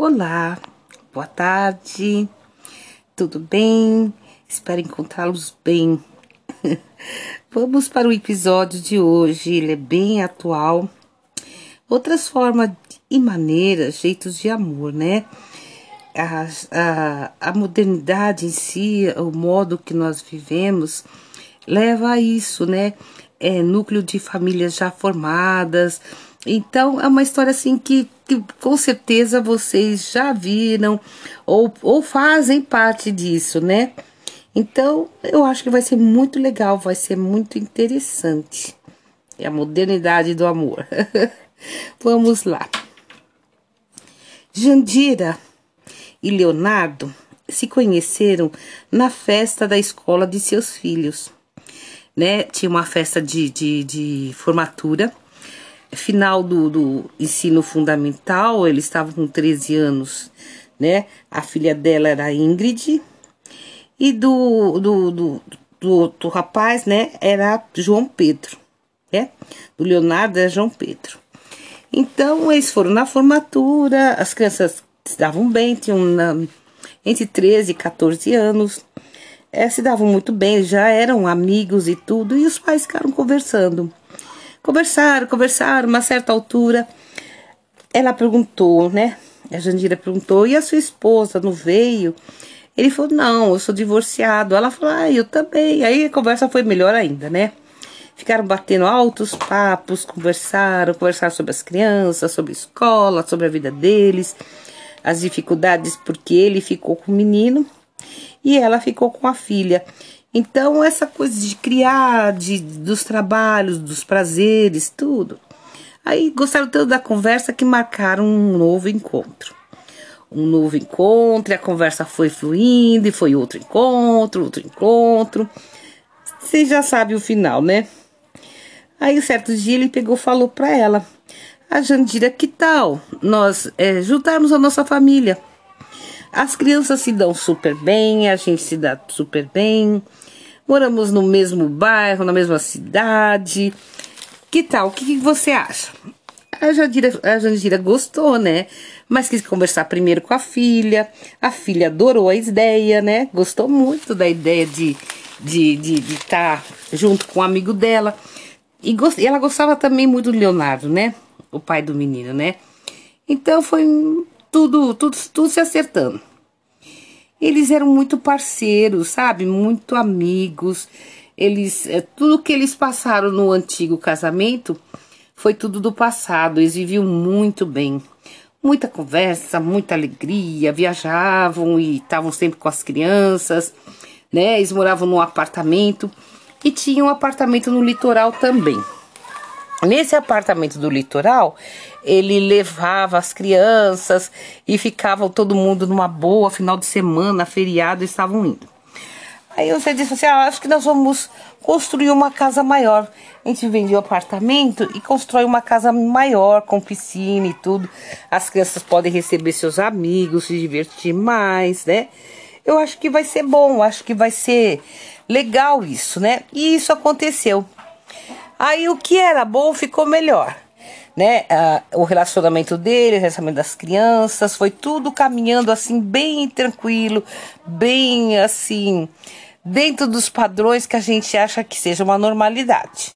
Olá, boa tarde, tudo bem? Espero encontrá-los bem. Vamos para o episódio de hoje, ele é bem atual. Outras formas e maneiras, jeitos de amor, né? A, a, a modernidade em si, o modo que nós vivemos, leva a isso, né? É, núcleo de famílias já formadas. Então, é uma história assim que, que com certeza vocês já viram ou, ou fazem parte disso, né? Então, eu acho que vai ser muito legal, vai ser muito interessante. É a modernidade do amor. Vamos lá. Jandira e Leonardo se conheceram na festa da escola de seus filhos. Né? Tinha uma festa de, de, de formatura, final do, do ensino fundamental, eles estavam com 13 anos, né? A filha dela era Ingrid, e do, do, do, do, do rapaz, né, era João Pedro, né? Do Leonardo era João Pedro. Então, eles foram na formatura, as crianças se davam bem, tinham na, entre 13 e 14 anos, é, se davam muito bem, já eram amigos e tudo, e os pais ficaram conversando. Conversaram, conversaram, uma certa altura, ela perguntou, né? A Jandira perguntou, e a sua esposa não veio? Ele falou, não, eu sou divorciado. Ela falou, ah, eu também. Aí a conversa foi melhor ainda, né? Ficaram batendo altos papos, conversaram, conversaram sobre as crianças, sobre a escola, sobre a vida deles, as dificuldades, porque ele ficou com o menino e ela ficou com a filha. Então, essa coisa de criar, de, dos trabalhos, dos prazeres, tudo. Aí gostaram tanto da conversa que marcaram um novo encontro. Um novo encontro, e a conversa foi fluindo, e foi outro encontro, outro encontro. Você já sabe o final, né? Aí, certo dia, ele pegou falou para ela: A Jandira, que tal nós é, juntarmos a nossa família? As crianças se dão super bem, a gente se dá super bem, moramos no mesmo bairro, na mesma cidade. Que tal? O que, que você acha? A Jandira, a Jandira gostou, né? Mas quis conversar primeiro com a filha. A filha adorou a ideia, né? Gostou muito da ideia de estar de, de, de tá junto com um amigo dela. E, gost... e ela gostava também muito do Leonardo, né? O pai do menino, né? Então foi tudo, tudo, tudo se acertando. Eles eram muito parceiros, sabe? Muito amigos. Eles, é, tudo que eles passaram no antigo casamento foi tudo do passado. Eles viviam muito bem. Muita conversa, muita alegria, viajavam e estavam sempre com as crianças, né? Eles moravam num apartamento e tinha um apartamento no litoral também. Nesse apartamento do litoral, ele levava as crianças e ficavam todo mundo numa boa, final de semana, feriado, estavam indo. Aí você disse assim: ah, acho que nós vamos construir uma casa maior. A gente vende o apartamento e constrói uma casa maior, com piscina e tudo. As crianças podem receber seus amigos, se divertir mais, né? Eu acho que vai ser bom, acho que vai ser legal isso, né? E isso aconteceu. Aí o que era bom ficou melhor, né? Ah, o relacionamento dele, o relacionamento das crianças, foi tudo caminhando assim bem tranquilo, bem assim, dentro dos padrões que a gente acha que seja uma normalidade.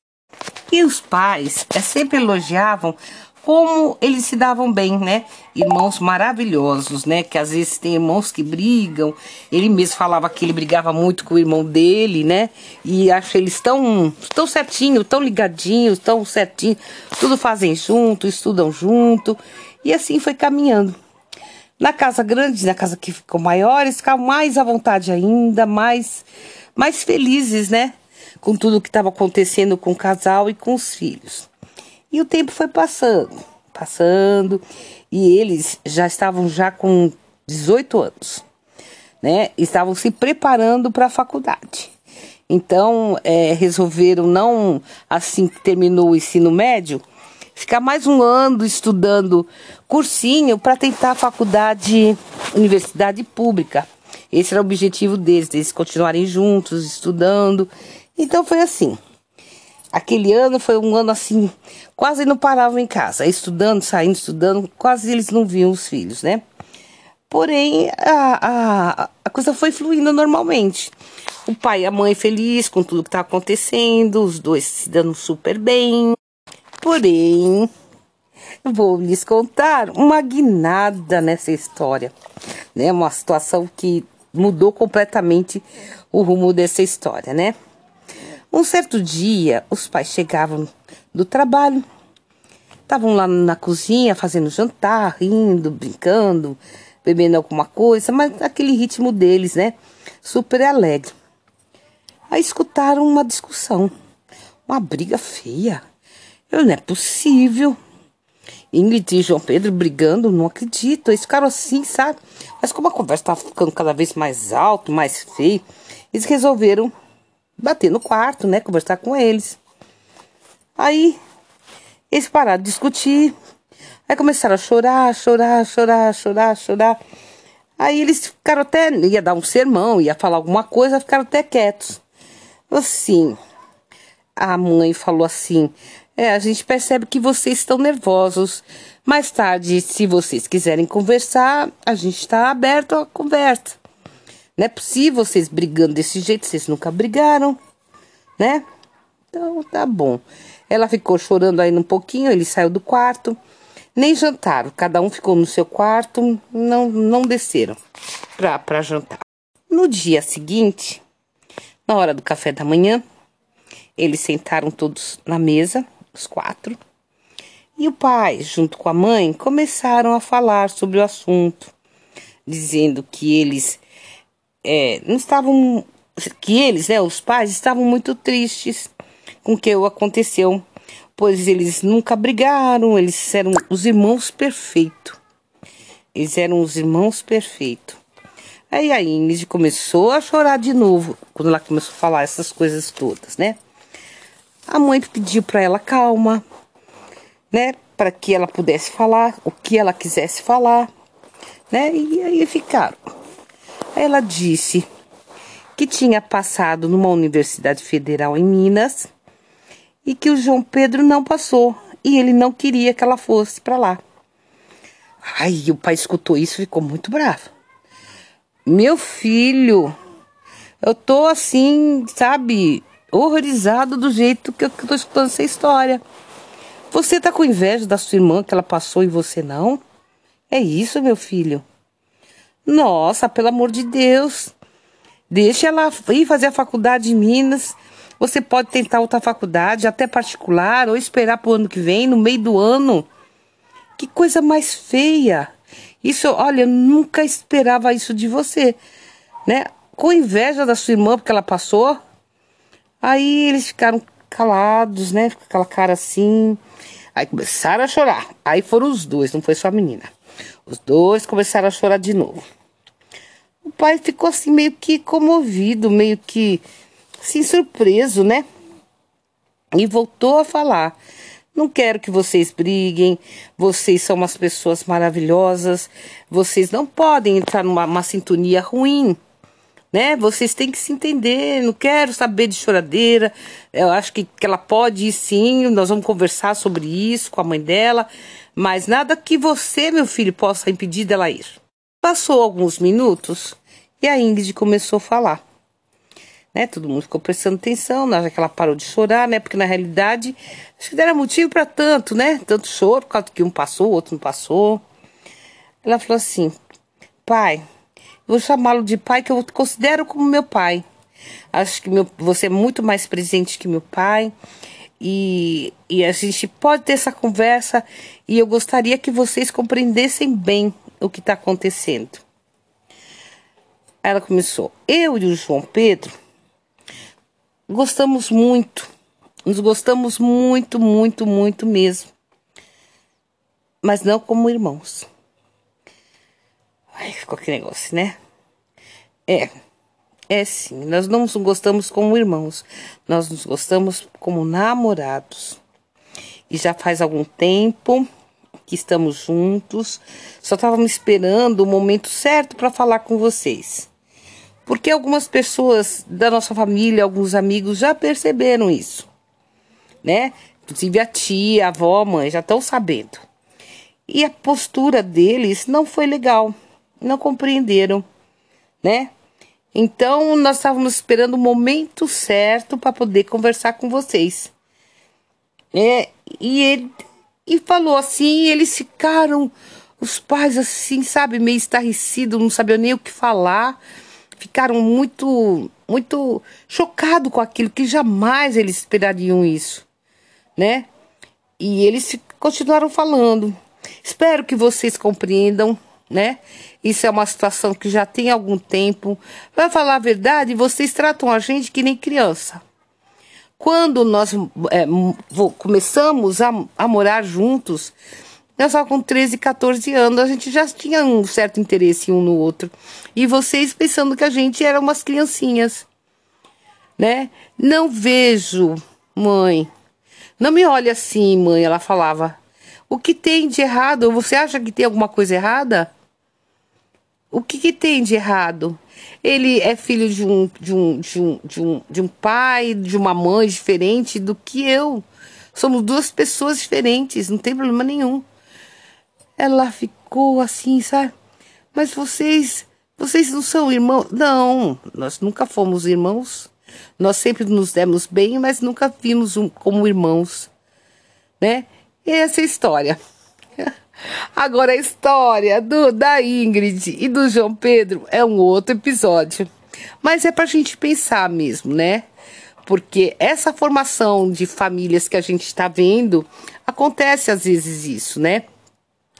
E os pais é, sempre elogiavam como eles se davam bem, né? Irmãos maravilhosos, né? Que às vezes tem irmãos que brigam. Ele mesmo falava que ele brigava muito com o irmão dele, né? E acho eles tão, tão certinho, tão ligadinhos, tão certinho. Tudo fazem junto, estudam junto. E assim foi caminhando. Na casa grande, na casa que ficou maior, eles ficavam mais à vontade ainda, mais, mais felizes, né? Com tudo que estava acontecendo com o casal e com os filhos. E o tempo foi passando, passando, e eles já estavam já com 18 anos, né? Estavam se preparando para a faculdade. Então, é, resolveram não, assim que terminou o ensino médio, ficar mais um ano estudando cursinho para tentar a faculdade, universidade pública. Esse era o objetivo deles, eles continuarem juntos, estudando. Então foi assim. Aquele ano foi um ano assim, quase não paravam em casa, estudando, saindo, estudando, quase eles não viam os filhos, né? Porém, a, a, a coisa foi fluindo normalmente. O pai e a mãe feliz com tudo que tá acontecendo, os dois se dando super bem. Porém, vou lhes contar uma guinada nessa história, né? Uma situação que mudou completamente o rumo dessa história, né? Um certo dia, os pais chegavam do trabalho, estavam lá na cozinha fazendo jantar, rindo, brincando, bebendo alguma coisa, mas aquele ritmo deles, né? Super alegre. Aí escutaram uma discussão, uma briga feia. Eu, não é possível. Ingrid e João Pedro brigando, não acredito. Eles ficaram assim, sabe? Mas como a conversa estava ficando cada vez mais alto, mais feio, eles resolveram bater no quarto, né? Conversar com eles. Aí eles pararam de discutir, Aí começaram a chorar, chorar, chorar, chorar, chorar. Aí eles ficaram até, ia dar um sermão, ia falar alguma coisa, ficaram até quietos. Assim, a mãe falou assim: É, a gente percebe que vocês estão nervosos. Mais tarde, se vocês quiserem conversar, a gente está aberto à conversa. Não é possível vocês brigando desse jeito, vocês nunca brigaram, né? Então tá bom. Ela ficou chorando aí um pouquinho, ele saiu do quarto. Nem jantaram, cada um ficou no seu quarto, não, não desceram para jantar. No dia seguinte, na hora do café da manhã, eles sentaram todos na mesa, os quatro, e o pai, junto com a mãe, começaram a falar sobre o assunto, dizendo que eles é, não estavam, que eles, né, os pais, estavam muito tristes com o que aconteceu pois eles nunca brigaram, eles eram os irmãos perfeitos. Eles eram os irmãos perfeitos. Aí a Ingrid começou a chorar de novo, quando ela começou a falar essas coisas todas, né? A mãe pediu para ela calma, né? Para que ela pudesse falar o que ela quisesse falar, né? E aí ficaram. Aí ela disse que tinha passado numa universidade federal em Minas e que o João Pedro não passou e ele não queria que ela fosse para lá. Ai, o pai escutou isso e ficou muito bravo. Meu filho, eu tô assim, sabe, horrorizado do jeito que eu tô escutando essa história. Você tá com inveja da sua irmã que ela passou e você não? É isso, meu filho? Nossa, pelo amor de Deus. Deixa ela ir fazer a faculdade em Minas você pode tentar outra faculdade, até particular, ou esperar para o ano que vem, no meio do ano. Que coisa mais feia. Isso, olha, eu nunca esperava isso de você, né? Com inveja da sua irmã porque ela passou. Aí eles ficaram calados, né? Com aquela cara assim. Aí começaram a chorar. Aí foram os dois, não foi só a menina. Os dois começaram a chorar de novo. O pai ficou assim meio que comovido, meio que assim, surpreso, né? E voltou a falar. Não quero que vocês briguem, vocês são umas pessoas maravilhosas, vocês não podem entrar numa sintonia ruim, né? Vocês têm que se entender, não quero saber de choradeira, eu acho que, que ela pode ir sim, nós vamos conversar sobre isso com a mãe dela, mas nada que você, meu filho, possa impedir dela ir. Passou alguns minutos e a Ingrid começou a falar né? Todo mundo ficou prestando atenção, na hora que ela parou de chorar, né? Porque na realidade, acho que não era motivo para tanto, né? Tanto choro, por causa que um passou, o outro não passou. Ela falou assim: pai, vou chamá-lo de pai que eu considero como meu pai. Acho que meu, você é muito mais presente que meu pai. E, e a gente pode ter essa conversa e eu gostaria que vocês compreendessem bem o que está acontecendo. Ela começou. Eu e o João Pedro Gostamos muito, nos gostamos muito, muito, muito mesmo. Mas não como irmãos. Ai, ficou aquele negócio, né? É, é sim, nós não nos gostamos como irmãos, nós nos gostamos como namorados. E já faz algum tempo que estamos juntos, só estávamos esperando o momento certo para falar com vocês. Porque algumas pessoas da nossa família, alguns amigos já perceberam isso, né? Inclusive a tia, a avó, a mãe já estão sabendo. E a postura deles não foi legal, não compreenderam, né? Então nós estávamos esperando o momento certo para poder conversar com vocês. É, e ele e falou assim, eles ficaram os pais assim, sabe, meio estarrecidos, não sabiam nem o que falar. Ficaram muito muito chocados com aquilo que jamais eles esperariam isso, né? E eles continuaram falando. Espero que vocês compreendam, né? Isso é uma situação que já tem algum tempo. Para falar a verdade, vocês tratam a gente que nem criança. Quando nós é, começamos a, a morar juntos, nós só com 13, 14 anos, a gente já tinha um certo interesse um no outro. E vocês pensando que a gente era umas criancinhas, né? Não vejo, mãe. Não me olhe assim, mãe, ela falava. O que tem de errado? Você acha que tem alguma coisa errada? O que, que tem de errado? Ele é filho de um, de, um, de, um, de, um, de um pai, de uma mãe diferente do que eu. Somos duas pessoas diferentes, não tem problema nenhum. Ela ficou assim, sabe? Mas vocês, vocês não são irmãos? Não, nós nunca fomos irmãos. Nós sempre nos demos bem, mas nunca vimos um, como irmãos, né? essa é a história. Agora a história do, da Ingrid e do João Pedro é um outro episódio. Mas é pra gente pensar mesmo, né? Porque essa formação de famílias que a gente está vendo, acontece às vezes isso, né?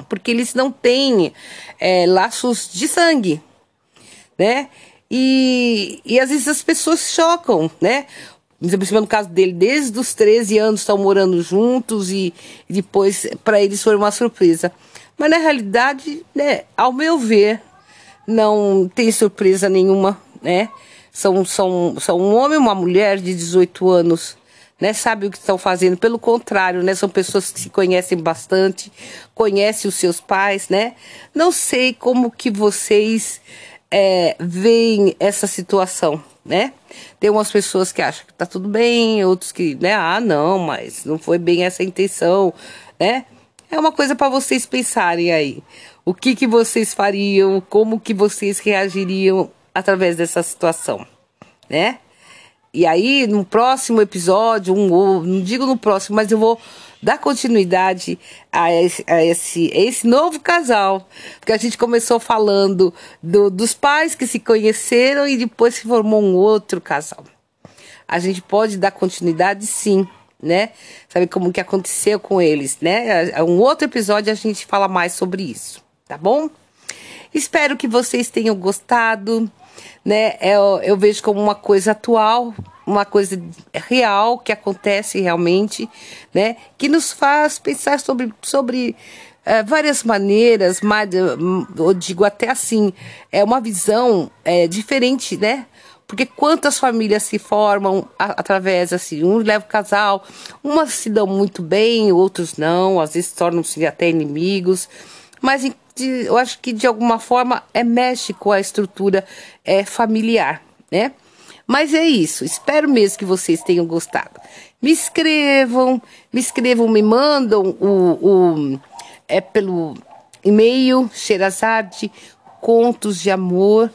Porque eles não têm é, laços de sangue, né? E, e às vezes as pessoas chocam, né? No caso dele, desde os 13 anos estão morando juntos e, depois para eles foi uma surpresa. Mas na realidade, né, ao meu ver, não tem surpresa nenhuma, né? São, são, são um homem e uma mulher de 18 anos, né? Sabe o que estão fazendo. Pelo contrário, né? São pessoas que se conhecem bastante, conhecem os seus pais, né? Não sei como que vocês é, veem essa situação, né? Tem umas pessoas que acham que tá tudo bem, outros que, né, ah, não, mas não foi bem essa a intenção, né? É uma coisa para vocês pensarem aí. O que que vocês fariam, como que vocês reagiriam através dessa situação, né? E aí, no próximo episódio, um, não digo no próximo, mas eu vou dar continuidade a esse, a esse, a esse novo casal. Porque a gente começou falando do, dos pais que se conheceram e depois se formou um outro casal. A gente pode dar continuidade, sim, né? Sabe como que aconteceu com eles, né? Um outro episódio a gente fala mais sobre isso, tá bom? Espero que vocês tenham gostado né? Eu, é, eu vejo como uma coisa atual, uma coisa real que acontece realmente, né? Que nos faz pensar sobre, sobre é, várias maneiras, mas eu digo até assim, é uma visão é, diferente, né? Porque quantas famílias se formam a, através assim, um leva o casal, umas se dão muito bem, outros não, às vezes tornam-se até inimigos, mas em de, eu acho que de alguma forma é mexe com a estrutura é, familiar, né? Mas é isso, espero mesmo que vocês tenham gostado. Me escrevam, me escrevam, me mandam o, o é pelo e-mail Xerazade Contos de Amor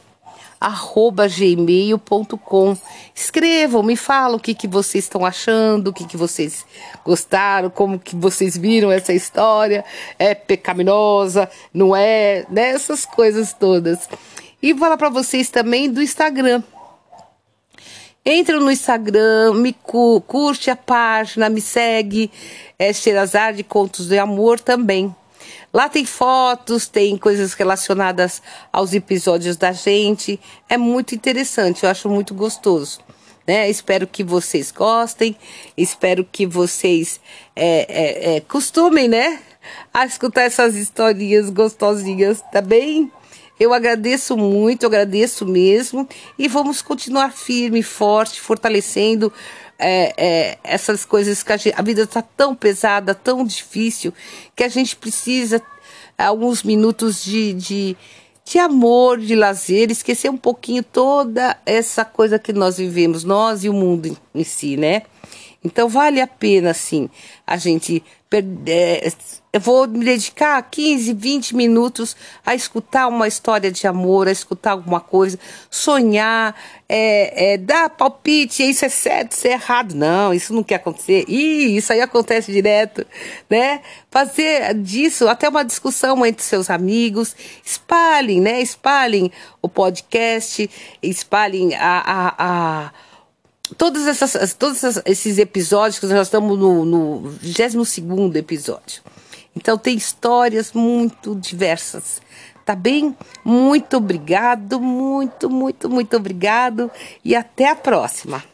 gmail.com. Escrevam, me falam o que, que vocês estão achando, o que, que vocês gostaram, como que vocês viram essa história, é pecaminosa, não é, né? Coisas todas. E vou falar para vocês também do Instagram. Entra no Instagram, me curte a página, me segue, é Xerazade Contos de Amor também. Lá tem fotos, tem coisas relacionadas aos episódios da gente. É muito interessante, eu acho muito gostoso. Né? Espero que vocês gostem, espero que vocês é, é, é, costumem, né? A escutar essas historinhas gostosinhas, tá bem? Eu agradeço muito, agradeço mesmo. E vamos continuar firme, forte, fortalecendo é, é, essas coisas que a, gente, a vida está tão pesada, tão difícil, que a gente precisa alguns minutos de, de, de amor, de lazer, esquecer um pouquinho toda essa coisa que nós vivemos, nós e o mundo em si, né? Então vale a pena, assim, a gente. É, eu vou me dedicar 15, 20 minutos a escutar uma história de amor, a escutar alguma coisa, sonhar, é, é, dar palpite, isso é certo, isso é errado. Não, isso não quer acontecer. Ih, isso aí acontece direto, né? Fazer disso até uma discussão entre seus amigos, espalhem, né? Espalhem o podcast, espalhem a, a, a todas essas, todos esses episódios, que nós estamos no, no 22 episódio. Então tem histórias muito diversas. Tá bem? Muito obrigado, muito, muito, muito obrigado e até a próxima.